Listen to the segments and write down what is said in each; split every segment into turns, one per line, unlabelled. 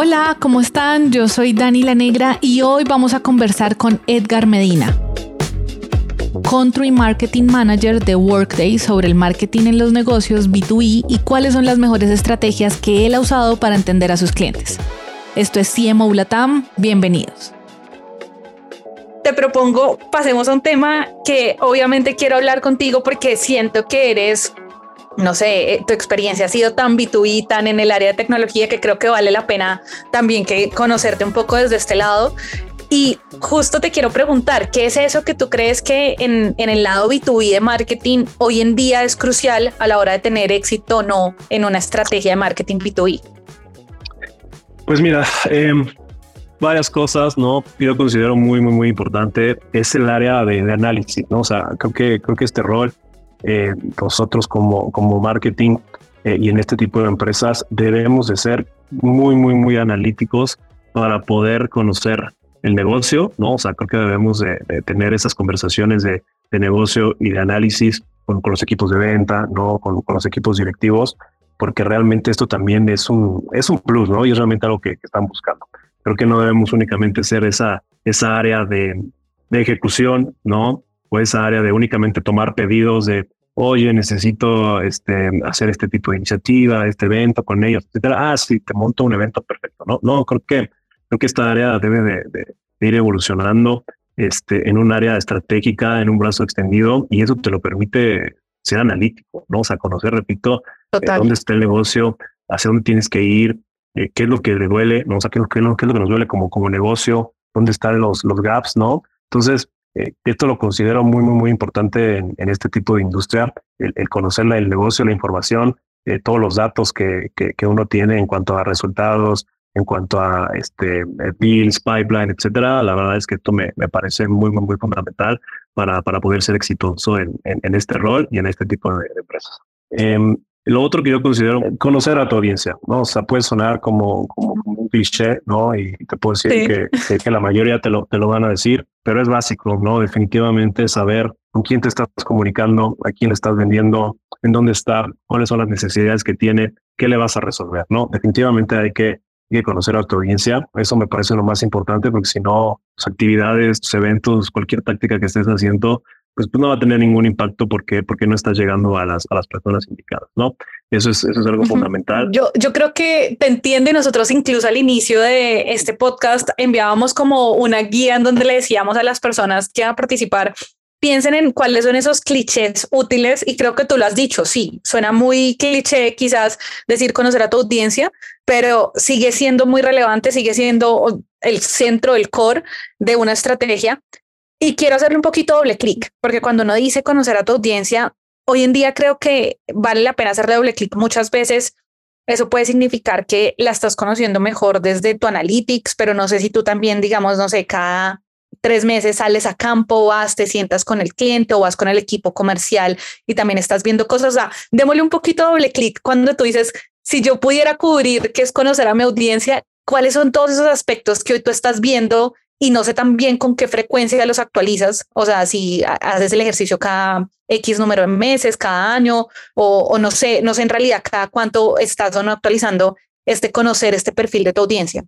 Hola, ¿cómo están? Yo soy Dani La Negra y hoy vamos a conversar con Edgar Medina, Country Marketing Manager de Workday sobre el marketing en los negocios B2B y cuáles son las mejores estrategias que él ha usado para entender a sus clientes. Esto es CMO Latam, bienvenidos.
Te propongo, pasemos a un tema que obviamente quiero hablar contigo porque siento que eres no sé, eh, tu experiencia ha sido tan B2B, tan en el área de tecnología que creo que vale la pena también que conocerte un poco desde este lado. Y justo te quiero preguntar, ¿qué es eso que tú crees que en, en, el lado B2B de marketing hoy en día es crucial a la hora de tener éxito o no en una estrategia de marketing B2B?
Pues mira, em, varias cosas, ¿no? Yo considero muy, muy, muy importante es el área de, de análisis, ¿no? O sea, creo que, creo que este rol eh, nosotros como, como marketing eh, y en este tipo de empresas debemos de ser muy, muy, muy analíticos para poder conocer el negocio, ¿no? O sea, creo que debemos de, tener esas conversaciones de, de, negocio y de análisis con, con, los equipos de venta, ¿no? Con, con, los equipos directivos, porque realmente esto también es un, es un plus, ¿no? Y es realmente algo que, que están buscando. Creo que no debemos únicamente ser esa, esa área de, de ejecución, ¿no? O esa área de únicamente tomar pedidos de, oye, necesito este, hacer este tipo de iniciativa, este evento con ellos, etcétera. Ah, sí, te monto un evento perfecto. No, no, creo que, creo que esta área debe de, ir evolucionando este, en un área estratégica, en un brazo extendido, y eso te lo permite ser analítico, ¿no? O sea, conocer, repito, eh, dónde está el negocio, hacia dónde tienes que ir, eh, qué es lo que le duele, ¿no? O sea, qué, qué, es lo que nos duele como, como negocio, dónde están los, los gaps, ¿no? Entonces, eh, esto lo considero muy, muy, muy importante en, este tipo de industria, el, conocer el negocio, la información, eh, todos los datos que, que, uno tiene en cuanto a resultados, en cuanto a este deals, pipeline, etcétera. La verdad es que esto me, me parece muy, muy, muy fundamental para, para poder ser exitoso en, en, este rol y en este tipo de, empresas. Em, lo otro que yo considero conocer a tu audiencia, ¿no? O sea, puede sonar como, como, un cliché, ¿no? Y te puedo decir que, que, la mayoría te lo, te lo van a decir, pero es básico, ¿no? Definitivamente saber con quién te estás comunicando, a quién le estás vendiendo, en dónde está, cuáles son las necesidades que tiene, qué le vas a resolver, ¿no? Definitivamente hay que, hay que conocer a tu audiencia. Eso me parece lo más importante porque si no, tus actividades, tus eventos, cualquier táctica que estés haciendo, pues, pues, no va a tener ningún impacto porque, porque no estás llegando a las, a las personas indicadas, ¿no? Eso es, eso es algo fundamental.
Yo, yo creo que te entiende. Nosotros incluso al inicio de este podcast enviábamos como una guía en donde le decíamos a las personas que iban a participar, piensen en cuáles son esos clichés útiles y creo que tú lo has dicho, sí, suena muy cliché quizás decir conocer a tu audiencia, pero sigue siendo muy relevante, sigue siendo el centro, el core de una estrategia y quiero hacerle un poquito doble clic, porque cuando uno dice conocer a tu audiencia, hoy en día creo que vale la pena hacerle doble clic muchas veces. Eso puede significar que la estás conociendo mejor desde tu analytics, pero no sé si tú también, digamos, no sé, cada tres meses sales a campo, vas, te sientas con el cliente o vas con el equipo comercial y también estás viendo cosas. O sea, démosle un poquito doble clic cuando tú dices, si yo pudiera cubrir qué es conocer a mi audiencia, cuáles son todos esos aspectos que hoy tú estás viendo y no sé también con qué frecuencia los actualizas, o sea, si haces el ejercicio cada X número de meses, cada año, o, no sé, no sé en realidad cada cuánto estás o no actualizando este conocer este perfil de tu audiencia.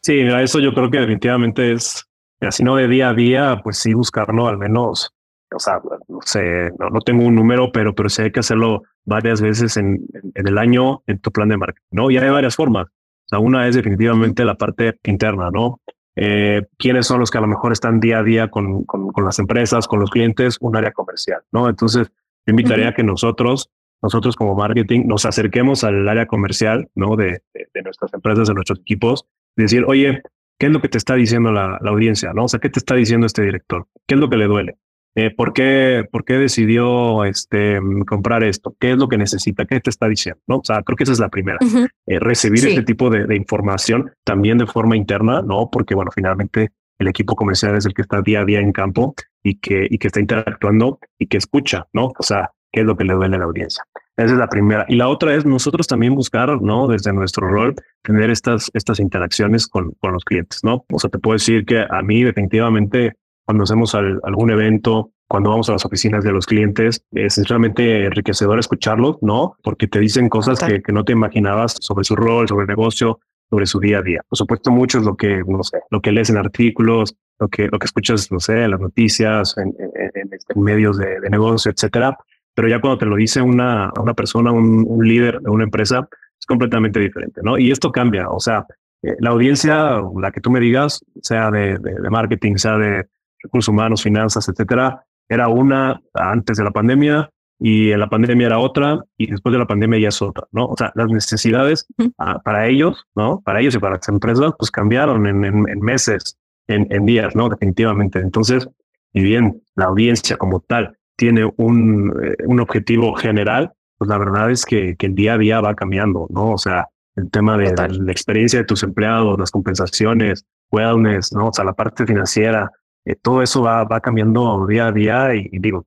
Sí, eso yo creo que definitivamente es, así no de día a día, pues sí buscarlo al menos o sea, no sé, no, tengo un número, pero, pero sí hay que hacerlo varias veces en, en, el año en tu plan de marketing, ¿no? Y hay varias formas. O sea, una es definitivamente la parte interna, ¿no? Eh, quiénes son los que a lo mejor están día a día con, con, con, las empresas, con los clientes, un área comercial, ¿no? Entonces, yo invitaría a que nosotros, nosotros como marketing, nos acerquemos al área comercial, ¿no? De, de, nuestras empresas, de nuestros equipos, decir, oye, ¿qué es lo que te está diciendo la, la, audiencia, ¿no? O sea, ¿qué te está diciendo este director? ¿Qué es lo que le duele? Eh, ¿por, qué, ¿Por qué decidió este, comprar esto? ¿Qué es lo que necesita? ¿Qué te está diciendo? ¿No? O sea, creo que esa es la primera. Eh, recibir este tipo de, de, información también de forma interna, ¿no? Porque, bueno, finalmente el equipo comercial es el que está día a día en campo y que, y que está interactuando y que escucha, ¿no? O sea, qué es lo que le duele a la audiencia. Esa es la primera. Y la otra es nosotros también buscar, ¿no? Desde nuestro rol, tener estas, estas interacciones con, con los clientes, ¿no? O sea, te puedo decir que a mí definitivamente cuando hacemos algún evento, cuando vamos a las oficinas de los clientes, es realmente enriquecedor escucharlos, ¿no? Porque te dicen cosas que, que, no te imaginabas sobre su rol, sobre el negocio, sobre su día a día. Por supuesto, mucho es lo que, no sé, lo que lees en artículos, lo que, lo que escuchas, no sé, en las noticias, en, en, medios de, de, negocio, etcétera. Pero ya cuando te lo dice una, una persona, un, un líder de una empresa, es completamente diferente, ¿no? Y esto cambia, o sea, eh, la audiencia, la que tú me digas, sea de, de, marketing, sea de recursos humanos, finanzas, etcétera, era una antes de la pandemia y en la pandemia era otra y después de la pandemia ya es otra, ¿no? O sea, las necesidades ah, para ellos, ¿no? Para ellos y para las empresas, pues cambiaron en, en, meses, en, en, días, ¿no? Definitivamente. Entonces, y bien la audiencia como tal tiene un, eh, un objetivo general, pues la verdad es que, que el día a día va cambiando, ¿no? O sea, el tema de, la experiencia de tus empleados, las compensaciones, wellness, ¿no? O sea, la parte financiera, eh, todo eso va, va cambiando día a día y, digo,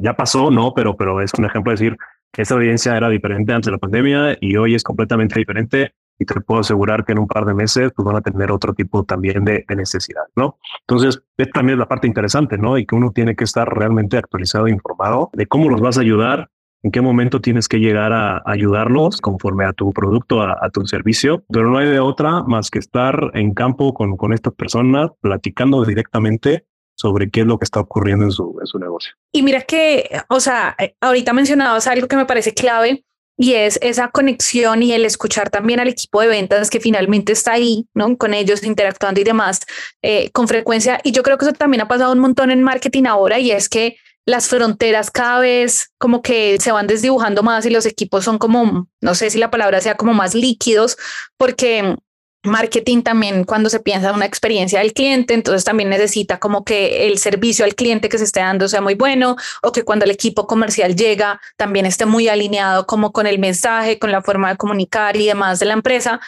ya, pasó, ¿no? Pero, pero es un ejemplo de decir que esa audiencia era diferente antes de la pandemia y hoy es completamente diferente y te puedo asegurar que en un par de meses pues van a tener otro tipo también de, de necesidad, ¿no? Entonces, también es la parte interesante, ¿no? Y que uno tiene que estar realmente actualizado e informado de cómo los vas a ayudar en qué momento tienes que llegar a ayudarlos conforme a tu producto, a, tu servicio, pero no hay de otra más que estar en campo con, con estas personas, platicando directamente sobre qué es lo que está ocurriendo en su, en su negocio.
Y mira que, o sea, eh, ahorita mencionabas algo que me parece clave y es esa conexión y el escuchar también al equipo de ventas que finalmente está ahí, ¿no? Con ellos interactuando y demás eh, con frecuencia. Y yo creo que eso también ha pasado un montón en marketing ahora y es que las fronteras cada vez como que se van desdibujando más y los equipos son como, no sé si la palabra sea como más líquidos, porque marketing también cuando se piensa en una experiencia del cliente, entonces también necesita como que el servicio al cliente que se esté dando sea muy bueno o que cuando el equipo comercial llega también esté muy alineado como con el mensaje, con la forma de comunicar y demás de la empresa.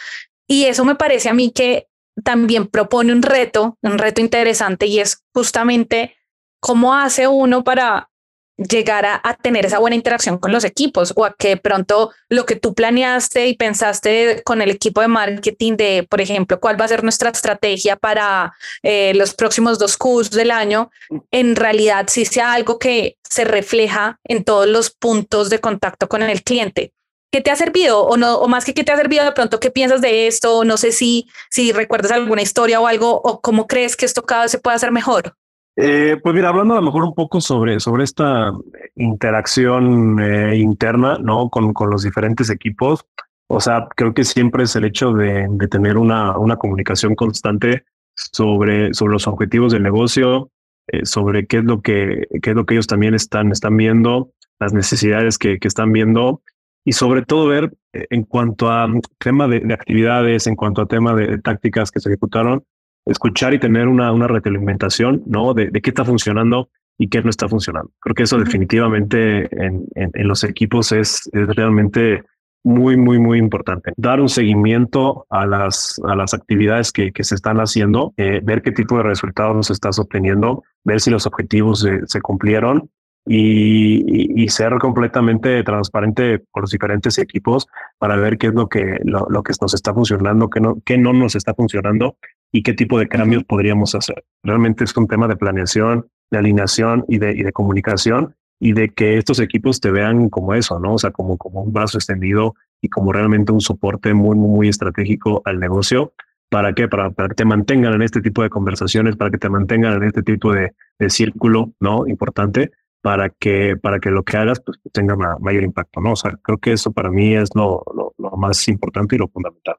Y eso me parece a mí que también propone un reto, un reto interesante y es justamente ¿Cómo hace uno para llegar a, tener esa buena interacción con los equipos o a que pronto lo que tú planeaste y pensaste con el equipo de marketing de, por ejemplo, cuál va a ser nuestra estrategia para eh, los próximos dos Qs del año, en realidad sí sea algo que se refleja en todos los puntos de contacto con el cliente. ¿Qué te ha servido o no o más que qué te ha servido de pronto qué piensas de esto? No sé si si recuerdas alguna historia o algo o cómo crees que esto cada vez se puede hacer mejor.
Eh, pues mira, hablando a lo mejor un poco sobre, sobre esta interacción eh, interna, ¿no? Con, con los diferentes equipos. O sea, creo que siempre es el hecho de, de tener una, una comunicación constante sobre, sobre los objetivos del negocio, eh, sobre qué es lo que, qué es lo que ellos también están, están viendo, las necesidades que, que están viendo y sobre todo ver en cuanto a tema de actividades, en cuanto a tema de tácticas que se ejecutaron, escuchar y tener una, una retroalimentación, ¿no? De, de, qué está funcionando y qué no está funcionando. Creo que eso definitivamente en, en, los equipos es, es, realmente muy, muy, muy importante. Dar un seguimiento a las, a las actividades que, que se están haciendo, eh, ver qué tipo de resultados nos estás obteniendo, ver si los objetivos se, se cumplieron y, y, ser completamente transparente con los diferentes equipos para ver qué es lo que, lo, lo, que nos está funcionando, qué no, qué no nos está funcionando y qué tipo de cambios podríamos hacer. Realmente es un tema de planeación, de alineación y de, y de comunicación y de que estos equipos te vean como eso, ¿no? O sea, como, como un brazo extendido y como realmente un soporte muy, muy, muy estratégico al negocio. ¿Para qué? Para, para que te mantengan en este tipo de conversaciones, para que te mantengan en este tipo de, de círculo, ¿no? Importante, para que, para que lo que hagas pues, tenga mayor impacto, ¿no? O sea, creo que eso para mí es lo, lo, lo más importante y lo fundamental.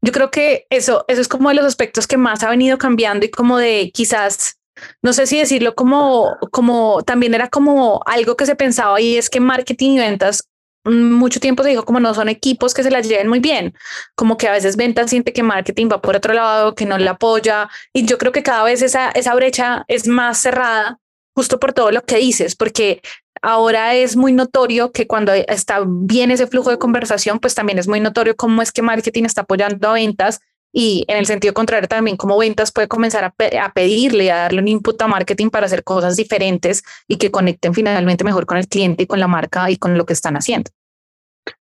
Yo creo que eso, eso es como de los aspectos que más ha venido cambiando y como de quizás, no sé si decirlo como, como también era como algo que se pensaba y es que marketing y ventas mm, mucho tiempo se dijo como no son equipos que se las lleven muy bien, como que a veces ventas siente que marketing va por otro lado, que no le apoya y yo creo que cada vez esa, esa brecha es más cerrada justo por todo lo que dices, porque Ahora es muy notorio que cuando está bien ese flujo de conversación, pues también es muy notorio cómo es que marketing está apoyando a ventas y en el sentido contrario también cómo ventas puede comenzar a, a pedirle, a darle un input a marketing para hacer cosas diferentes y que conecten finalmente mejor con el cliente y con la marca y con lo que están haciendo.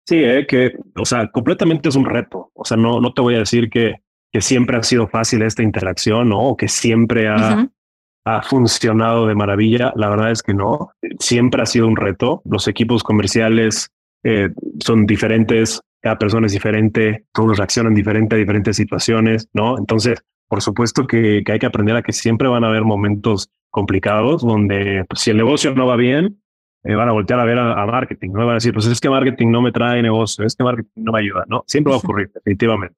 Sí, eh, que, o sea, completamente es un reto. O sea, no, no te voy a decir que, que siempre ha sido fácil esta interacción ¿no? o que siempre ha, ha funcionado de maravilla. La verdad es que no. Siempre ha sido un reto. Los equipos comerciales eh, son diferentes, cada persona es diferente, todos reaccionan diferente a diferentes situaciones, ¿no? Entonces, por supuesto que, hay que aprender a que siempre van a haber momentos complicados donde pues, si el negocio no va bien, eh, van a voltear a ver a, marketing, ¿no? Van a decir, pues es que marketing no me trae negocio, es que marketing no me ayuda, ¿no? Siempre va a ocurrir, definitivamente.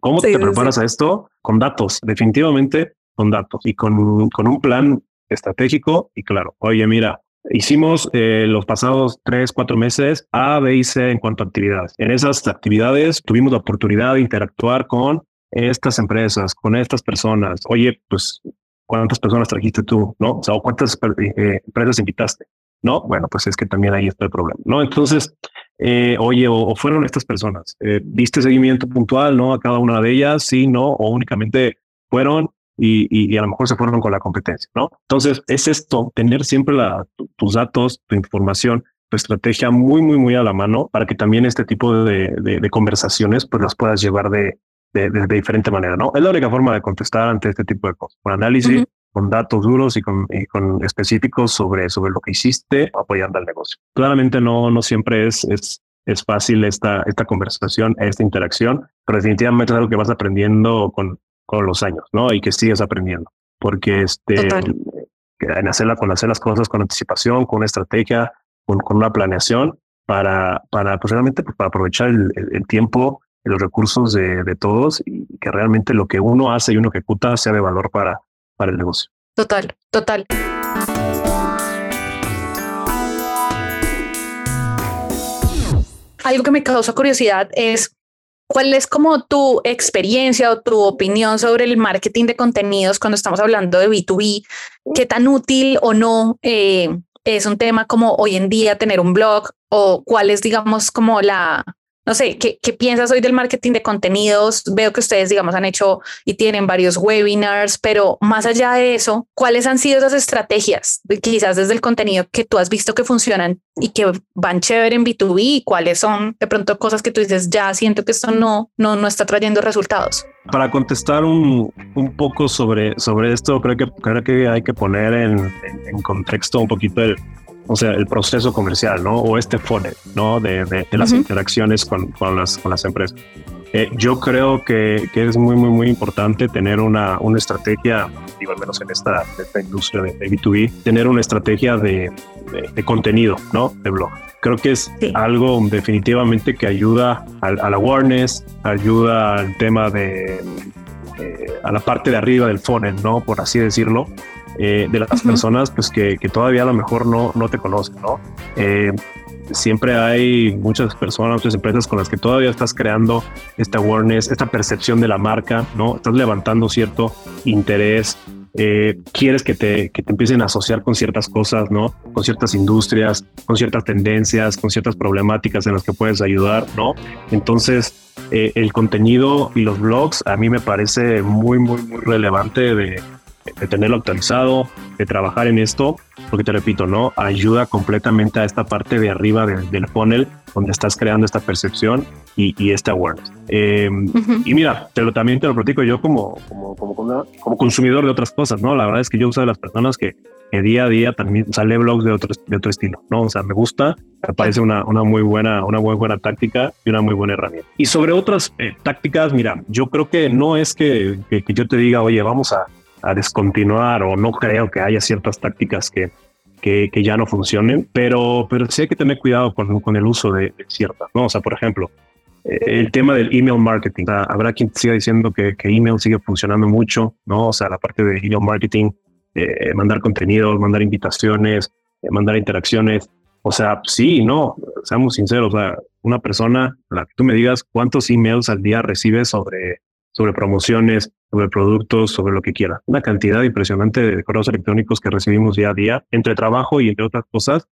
¿Cómo te preparas a esto? Con datos, definitivamente con datos y con, con un plan estratégico y claro, oye, mira, Hicimos eh, los pasados tres, cuatro meses A, B y C en cuanto a actividades. En esas actividades tuvimos la oportunidad de interactuar con estas empresas, con estas personas. Oye, pues, ¿cuántas personas trajiste tú? ¿No? O sea, ¿cuántas eh, empresas invitaste? No, bueno, pues es que también ahí está el problema, ¿no? Entonces, eh, oye, o, fueron estas personas, ¿diste seguimiento puntual, no? A cada una de ellas, sí, no, o únicamente fueron y, a lo mejor se fueron con la competencia, ¿no? Entonces, es esto, tener siempre la, tus datos, tu información, tu estrategia muy, muy, muy a la mano para que también este tipo de, de, conversaciones pues las puedas llevar de, de, diferente manera, ¿no? Es la única forma de contestar ante este tipo de cosas, con análisis, con datos duros y con, con específicos sobre, sobre lo que hiciste apoyando al negocio. Claramente no, no siempre es, es, es fácil esta, esta conversación, esta interacción, pero definitivamente es algo que vas aprendiendo con, con los años, ¿no? Y que sigues aprendiendo. Porque este, en hacerla, con hacer las cosas con anticipación, con una estrategia, con, con una planeación para, para pues realmente pues, para aprovechar el, el, tiempo y los recursos de, de, todos y que realmente lo que uno hace y uno ejecuta sea de valor para, para el negocio.
Total, total. Algo que me causa curiosidad es ¿Cuál es como tu experiencia o tu opinión sobre el marketing de contenidos cuando estamos hablando de B2B? ¿Qué tan útil o no eh, es un tema como hoy en día tener un blog? ¿O cuál es, digamos, como la, no sé, ¿qué, ¿qué, piensas hoy del marketing de contenidos? Veo que ustedes, digamos, han hecho y tienen varios webinars, pero más allá de eso, ¿cuáles han sido esas estrategias, quizás desde el contenido que tú has visto que funcionan y que van chévere en B2B? ¿Y cuáles son de pronto cosas que tú dices, ya siento que esto no, no, no está trayendo resultados?
Para contestar un, un poco sobre, sobre esto, creo que, creo que hay que poner en contexto un poquito el, o sea, el proceso comercial, ¿no? O este funnel, ¿no? De, de, las interacciones con, con, las, con las empresas. Eh, yo creo que, que, es muy, muy, muy importante tener una, una estrategia, digo, al menos en esta, esta industria de, B2B, tener una estrategia de, de, contenido, ¿no? De blog. Creo que es algo definitivamente que ayuda al, al awareness, ayuda al tema de, eh, a la parte de arriba del funnel, ¿no? Por así decirlo. Eh, de las personas pues que, que, todavía a lo mejor no, no te conocen, ¿no? Eh, siempre hay muchas personas, muchas empresas con las que todavía estás creando esta awareness, esta percepción de la marca, ¿no? Estás levantando cierto interés, eh, quieres que te, que te empiecen a asociar con ciertas cosas, ¿no? Con ciertas industrias, con ciertas tendencias, con ciertas problemáticas en las que puedes ayudar, ¿no? Entonces, el contenido y los blogs a mí me parece muy, muy, muy relevante de tenerlo actualizado, de trabajar en esto, porque te repito, ¿no? Ayuda completamente a esta parte de arriba del funnel donde estás creando esta percepción y, y este awareness. Em, y mira, te lo, también te lo platico yo como, como, como, como, consumidor de otras cosas, ¿no? La verdad es que yo uso de las personas que, día a día también sale blogs de otro, de otro estilo, ¿no? O sea, me gusta, me parece una, una muy buena, una muy buena táctica y una muy buena herramienta. Y sobre otras eh, tácticas, mira, yo creo que no es que, que yo te diga, oye, vamos a, a descontinuar o no creo que haya ciertas tácticas que, que, ya no funcionen, pero, pero sí hay que tener cuidado con, con el uso de, ciertas, ¿no? O sea, por ejemplo, eh, el tema del email marketing. habrá quien siga diciendo que, que, email sigue funcionando mucho, ¿no? O sea, la parte de email marketing, eh, mandar contenidos, mandar invitaciones, eh, mandar interacciones. O sea, sí, no, seamos sinceros, o sea, una persona, la que tú me digas cuántos emails al día recibes sobre, sobre promociones, sobre productos, sobre lo que quiera. Una cantidad impresionante de correos electrónicos que recibimos día a día, entre trabajo y entre otras cosas,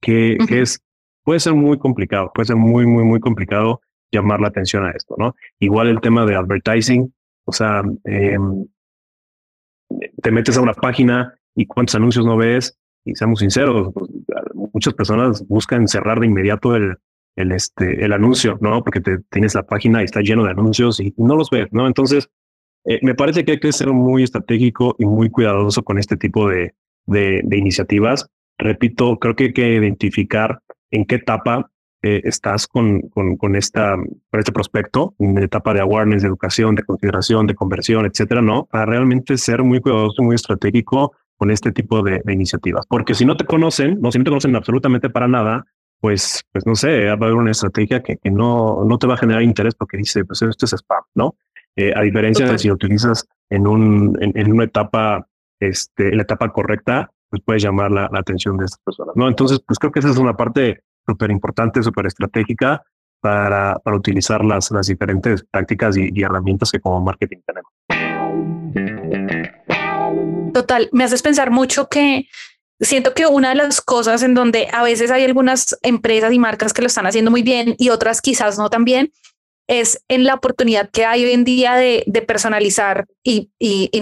que, es, puede ser muy complicado, puede ser muy, muy, muy complicado llamar la atención a esto, ¿no? Igual el tema de advertising, o sea, em, te metes a una página y cuántos anuncios no ves, y seamos sinceros, pues, muchas personas buscan cerrar de inmediato el, el, este, el anuncio, ¿no? Porque te, tienes la página y está lleno de anuncios y no los ves, ¿no? Entonces, eh, me parece que hay que ser muy estratégico y muy cuidadoso con este tipo de, de, iniciativas. Repito, creo que hay que identificar en qué etapa eh, estás con, con, con, esta, con este prospecto, en etapa de awareness, de educación, de consideración, de conversión, etcétera, ¿no? Para realmente ser muy cuidadoso muy estratégico con este tipo de, iniciativas. Porque si no te conocen, no, si no te conocen absolutamente para nada, pues, pues no sé, va a haber una estrategia que, que no, no te va a generar interés porque dice, pues esto es spam, ¿no? Eh, a diferencia de si lo utilizas en, un, en, una etapa, este, en la etapa correcta, pues puedes llamar la, atención de estas personas, ¿no? Entonces, pues creo que esa es una parte súper importante, súper estratégica para, para utilizar las, las diferentes prácticas y, y herramientas que como marketing tenemos.
Total, me haces pensar mucho que siento que una de las cosas en donde a veces hay algunas empresas y marcas que lo están haciendo muy bien y otras quizás no tan bien, es en la oportunidad que hay hoy en día de, personalizar y,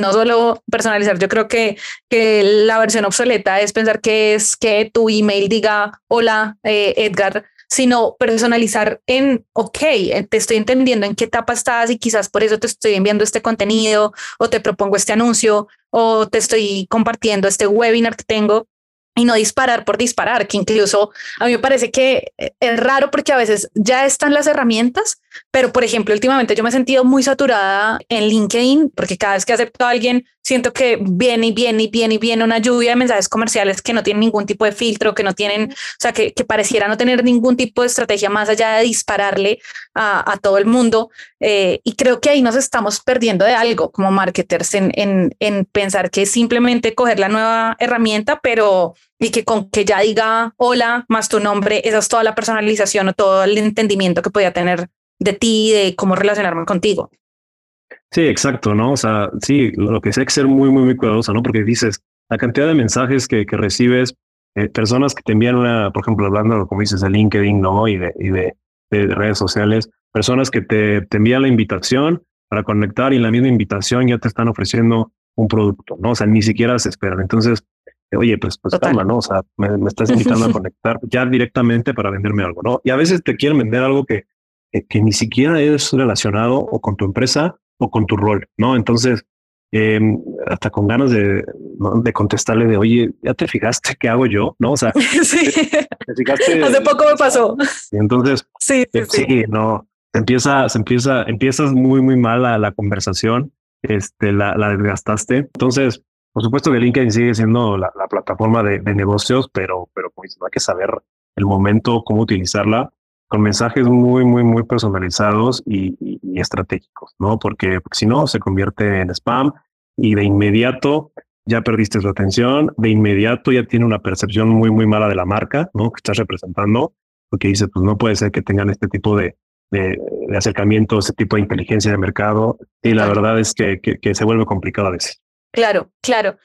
no solo personalizar. Yo creo que, que la versión obsoleta es pensar que es que tu email diga, hola, eh, Edgar, sino personalizar en, ok, eh, te estoy entendiendo en qué etapa estás y quizás por eso te estoy enviando este contenido o te propongo este anuncio o te estoy compartiendo este webinar que tengo y no disparar por disparar, que incluso a mí me parece que eh, es raro porque a veces ya están las herramientas, pero por ejemplo, últimamente yo me he sentido muy saturada en LinkedIn porque cada vez que acepto a alguien siento que viene y viene y viene y viene una lluvia de mensajes comerciales que no tienen ningún tipo de filtro, que no tienen, o sea, que, que pareciera no tener ningún tipo de estrategia más allá de dispararle a, a todo el mundo. Eh, y creo que ahí nos estamos perdiendo de algo como marketers en, en, en pensar que es simplemente coger la nueva herramienta, pero y que con que ya diga hola más tu nombre, esa es toda la personalización o todo el entendimiento que podía tener de ti, de cómo relacionarme contigo.
Sí, exacto, ¿no? O sea, sí, lo que sé que ser muy, muy, muy cuidadoso, ¿no? Porque dices, la cantidad de mensajes que, que recibes, eh, personas que te envían una, por ejemplo, hablando, como dices, de LinkedIn, ¿no? Y de, y de, de redes sociales, personas que te, te envían la invitación para conectar y en la misma invitación ya te están ofreciendo un producto, ¿no? O sea, ni siquiera se esperan. Entonces, oye, pues, pues calma, ¿no? O sea, me, me estás invitando a conectar ya directamente para venderme algo, ¿no? Y a veces te quieren vender algo que, que, que ni siquiera es relacionado o con tu empresa o con tu rol, ¿no? Entonces, eh, hasta con ganas de, de contestarle de, oye, ¿ya te fijaste qué hago yo? ¿No? O sea,
sí. ¿te fijaste? Hace poco me pasó.
Y entonces, sí, sí, sí, sí, no, se empieza, se empieza, empiezas muy, muy mal la, la conversación, este, la, la desgastaste. Entonces, por supuesto que LinkedIn sigue siendo la, la plataforma de, de, negocios, pero, pero pues hay que saber el momento, cómo utilizarla con mensajes muy, muy, muy personalizados y, y, estratégicos, ¿no? Porque, si no, se convierte en spam y de inmediato ya perdiste su atención, de inmediato ya tiene una percepción muy, muy mala de la marca, ¿no? Que estás representando, porque dice, pues no puede ser que tengan este tipo de, de, de acercamiento, este tipo de inteligencia de mercado, y la verdad es que, que, que se vuelve complicado a veces.
Claro, claro.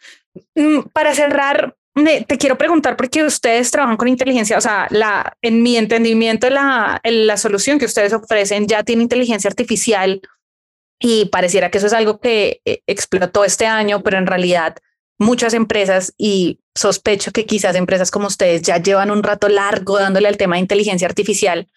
Mm, para cerrar, te quiero preguntar porque ustedes trabajan con inteligencia, o sea, la, en mi entendimiento, la, la solución que ustedes ofrecen ya tiene inteligencia artificial y pareciera que eso es algo que eh, explotó este año, pero en realidad muchas empresas y sospecho que quizás empresas como ustedes ya llevan un rato largo dándole al tema de inteligencia artificial.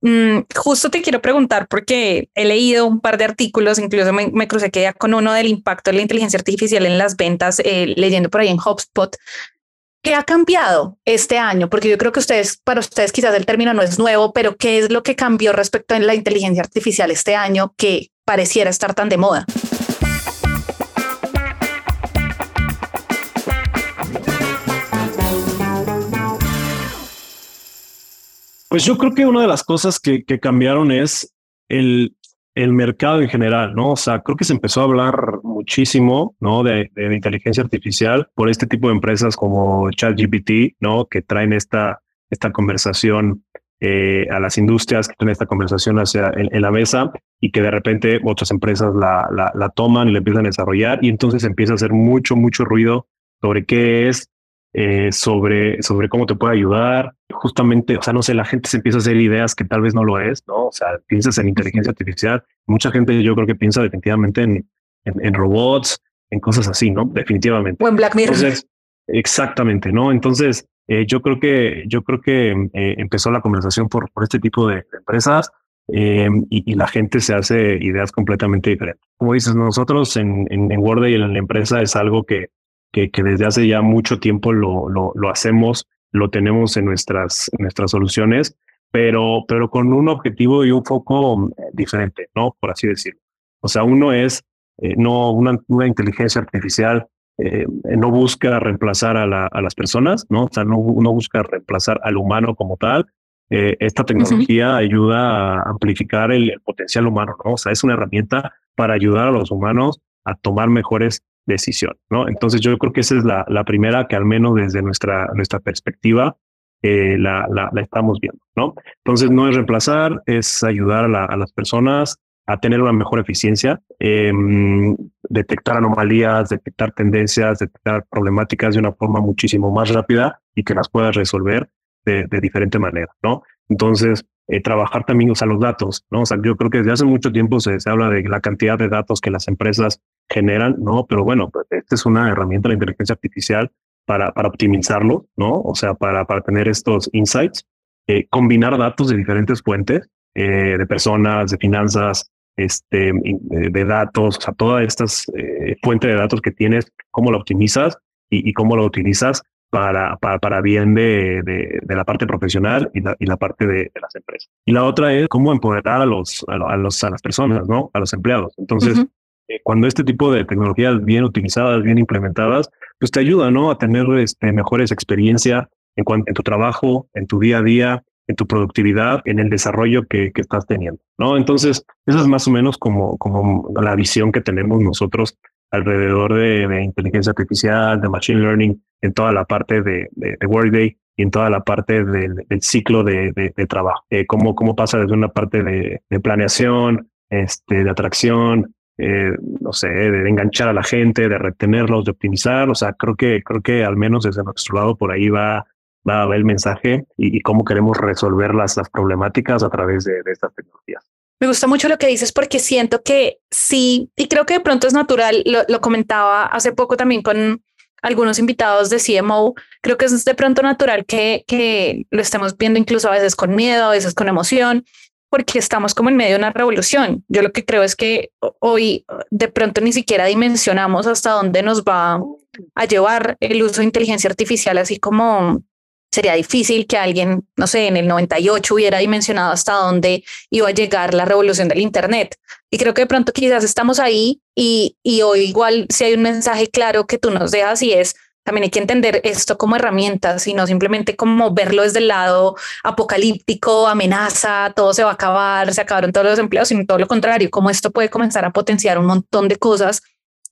Mm, justo te quiero preguntar porque he leído un par de artículos, incluso me, me crucé que ya con uno del impacto de la inteligencia artificial en las ventas, eh, leyendo por ahí en HubSpot, ¿Qué ha cambiado este año? Porque yo creo que ustedes, para ustedes quizás el término no es nuevo, pero ¿qué es lo que cambió respecto a la inteligencia artificial este año que pareciera estar tan de moda?
Pues yo creo que una de las cosas que, que cambiaron es el el mercado en general, ¿no? O sea, creo que se empezó a hablar muchísimo, ¿no? De, inteligencia artificial por este tipo de empresas como ChatGPT, ¿no? Que traen esta, esta conversación eh, a las industrias, que traen esta conversación hacia en, la mesa y que de repente otras empresas la, la, la toman y la empiezan a desarrollar y entonces empieza a hacer mucho, mucho ruido sobre qué es, eh, sobre, sobre cómo te puede ayudar. Justamente, o sea, no sé, la gente se empieza a hacer ideas que tal vez no lo es, ¿no? O sea, piensas en inteligencia artificial. Mucha gente yo creo que piensa definitivamente en, en, robots, en cosas así, ¿no? Definitivamente.
O en Black Mirror.
exactamente, ¿no? Entonces, eh, yo creo que, yo creo que eh, empezó la conversación por, por este tipo de, empresas eh, y, la gente se hace ideas completamente diferentes. Como dices, nosotros en, en, en Word y en la empresa es algo que, que, que desde hace ya mucho tiempo lo, lo, lo, hacemos, lo tenemos en nuestras, nuestras soluciones, pero, pero con un objetivo y un foco eh, diferente, ¿no? Por así decirlo. O sea, uno es eh, no una, una, inteligencia artificial eh, no busca reemplazar a, la, a, las personas, ¿no? O sea, no, no busca reemplazar al humano como tal, eh, esta tecnología ayuda a amplificar el, potencial humano, ¿no? O sea, es una herramienta para ayudar a los humanos a tomar mejores decisiones, ¿no? Entonces yo creo que esa es la, primera que al menos desde nuestra, nuestra perspectiva eh, la, la, estamos viendo, ¿no? Entonces no es reemplazar, es ayudar a, las personas a tener una mejor eficiencia, eh, detectar anomalías, detectar tendencias, detectar problemáticas de una forma muchísimo más rápida y que las puedas resolver de, de diferente manera, ¿no? Entonces, eh, trabajar también, o sea, los datos, ¿no? O sea, yo creo que desde hace mucho tiempo se, se habla de la cantidad de datos que las empresas generan, ¿no? Pero bueno, esta es una herramienta de la inteligencia artificial para, para optimizarlo, ¿no? O sea, para, para tener estos insights, eh, combinar datos de diferentes fuentes, eh, de personas, de finanzas, este, de datos, o sea, todas estas eh, fuentes de datos que tienes, cómo lo optimizas y, cómo lo utilizas para, para, para bien de, de, la parte profesional y la, la parte de, de, las empresas. Y la otra es cómo empoderar a los, a, los, a las personas, ¿no? A los empleados. Entonces. Eh, cuando este tipo de tecnologías bien utilizadas, bien implementadas, pues te ayuda, ¿no? A tener este, mejores experiencias en, en tu trabajo, en tu día a día, en tu productividad, en el desarrollo que, que estás teniendo, ¿no? Entonces, esa es más o menos como, como la visión que tenemos nosotros alrededor de, de, inteligencia artificial, de machine learning, en toda la parte de, de, de Workday y en toda la parte del, del ciclo de, trabajo. Eh, cómo, cómo pasa desde una parte de, planeación, este, de atracción, eh, no sé, de enganchar a la gente, de retenerlos, de optimizar. O sea, creo que, creo que al menos desde nuestro lado por ahí va, va a ver el mensaje y, y cómo queremos resolver las, las problemáticas a través de, de estas tecnologías.
Me gusta mucho lo que dices porque siento que sí, y creo que de pronto es natural, lo, lo, comentaba hace poco también con algunos invitados de CMO, creo que es de pronto natural que, que lo estemos viendo incluso a veces con miedo, a veces con emoción, porque estamos como en medio de una revolución. Yo lo que creo es que hoy de pronto ni siquiera dimensionamos hasta dónde nos va a llevar el uso de inteligencia artificial, así como sería difícil que alguien, no sé, en el 98 hubiera dimensionado hasta dónde iba a llegar la revolución del Internet. Y creo que de pronto quizás estamos ahí y, y hoy igual si hay un mensaje claro que tú nos dejas y es, también hay que entender esto como herramientas y no simplemente como verlo desde el lado apocalíptico, amenaza, todo se va a acabar, se acabaron todos los empleos, sino todo lo contrario, como esto puede comenzar a potenciar un montón de cosas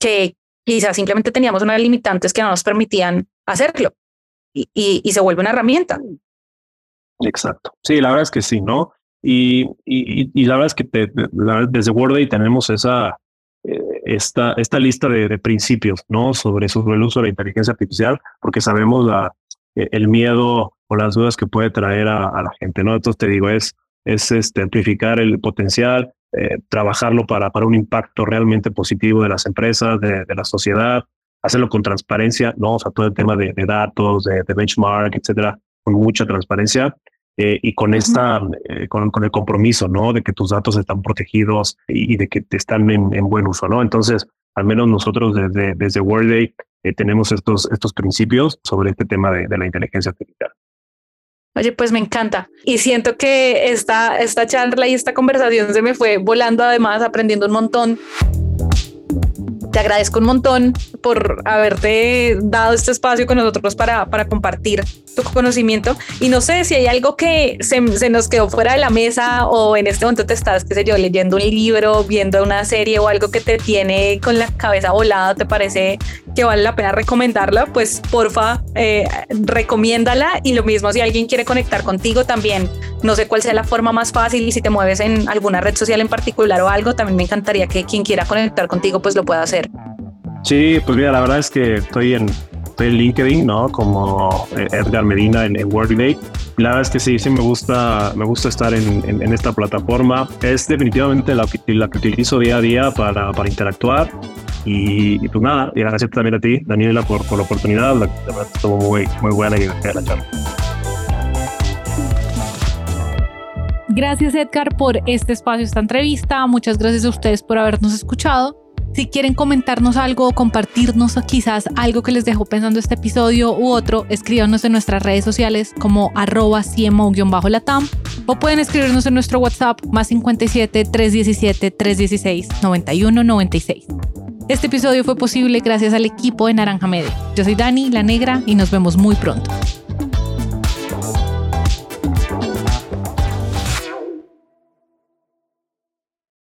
que quizás simplemente teníamos unas limitantes que no nos permitían hacerlo y, se vuelve una herramienta.
Exacto. Sí, la verdad es que sí, ¿no? Y, la verdad es que te, la, desde WordAid tenemos esa, esta, esta lista de, principios, ¿no? Sobre, sobre el uso de la inteligencia artificial, porque sabemos la, eh, el miedo o las dudas que puede traer a, la gente, ¿no? Entonces te digo, es, es este, amplificar el potencial, eh, trabajarlo para, para un impacto realmente positivo de las empresas, de, la sociedad, hacerlo con transparencia, ¿no? O sea, todo el tema de, datos, de, benchmark, etcétera, con mucha transparencia eh, y con esta, eh, con, con, el compromiso, ¿no? De que tus datos están protegidos y, y de que te están en, en, buen uso, ¿no? Entonces, al menos nosotros desde, desde Workday eh, tenemos estos, estos principios sobre este tema de, de la inteligencia artificial.
Oye, pues me encanta. Y siento que esta, esta charla y esta conversación se me fue volando, además, aprendiendo un montón te agradezco un montón por haberte dado este espacio con nosotros para, para compartir tu conocimiento. Y no sé si hay algo que se, nos quedó fuera de la mesa o en este momento te estás, qué sé yo, leyendo un libro, viendo una serie o algo que te tiene con la cabeza volada, te parece que vale la pena recomendarla, pues porfa, eh, recomiéndala. Y lo mismo si alguien quiere conectar contigo también, no sé cuál sea la forma más fácil si te mueves en alguna red social en particular o algo, también me encantaría que quien quiera conectar contigo pues lo pueda hacer.
Sí, pues mira, la verdad es que estoy en, en LinkedIn, ¿no? Como eh, Edgar Medina en, en Workday. La verdad es que sí, sí me gusta, me gusta estar en, en, en esta plataforma. Es definitivamente la, la, que utilizo día a día para, para interactuar. Y, y, pues nada, y gracias también a ti, Daniela, por, por la oportunidad. La verdad estuvo muy, muy buena y la charla.
Gracias Edgar por este espacio, esta entrevista. Muchas gracias a ustedes por habernos escuchado. Si quieren comentarnos algo o compartirnos quizás algo que les dejó pensando este episodio u otro, escríbanos en nuestras redes sociales como arroba CMO-latam o pueden escribirnos en nuestro WhatsApp más 57 317 316 9196. Este episodio fue posible gracias al equipo de Naranja Media. Yo soy Dani, la negra, y nos vemos muy pronto.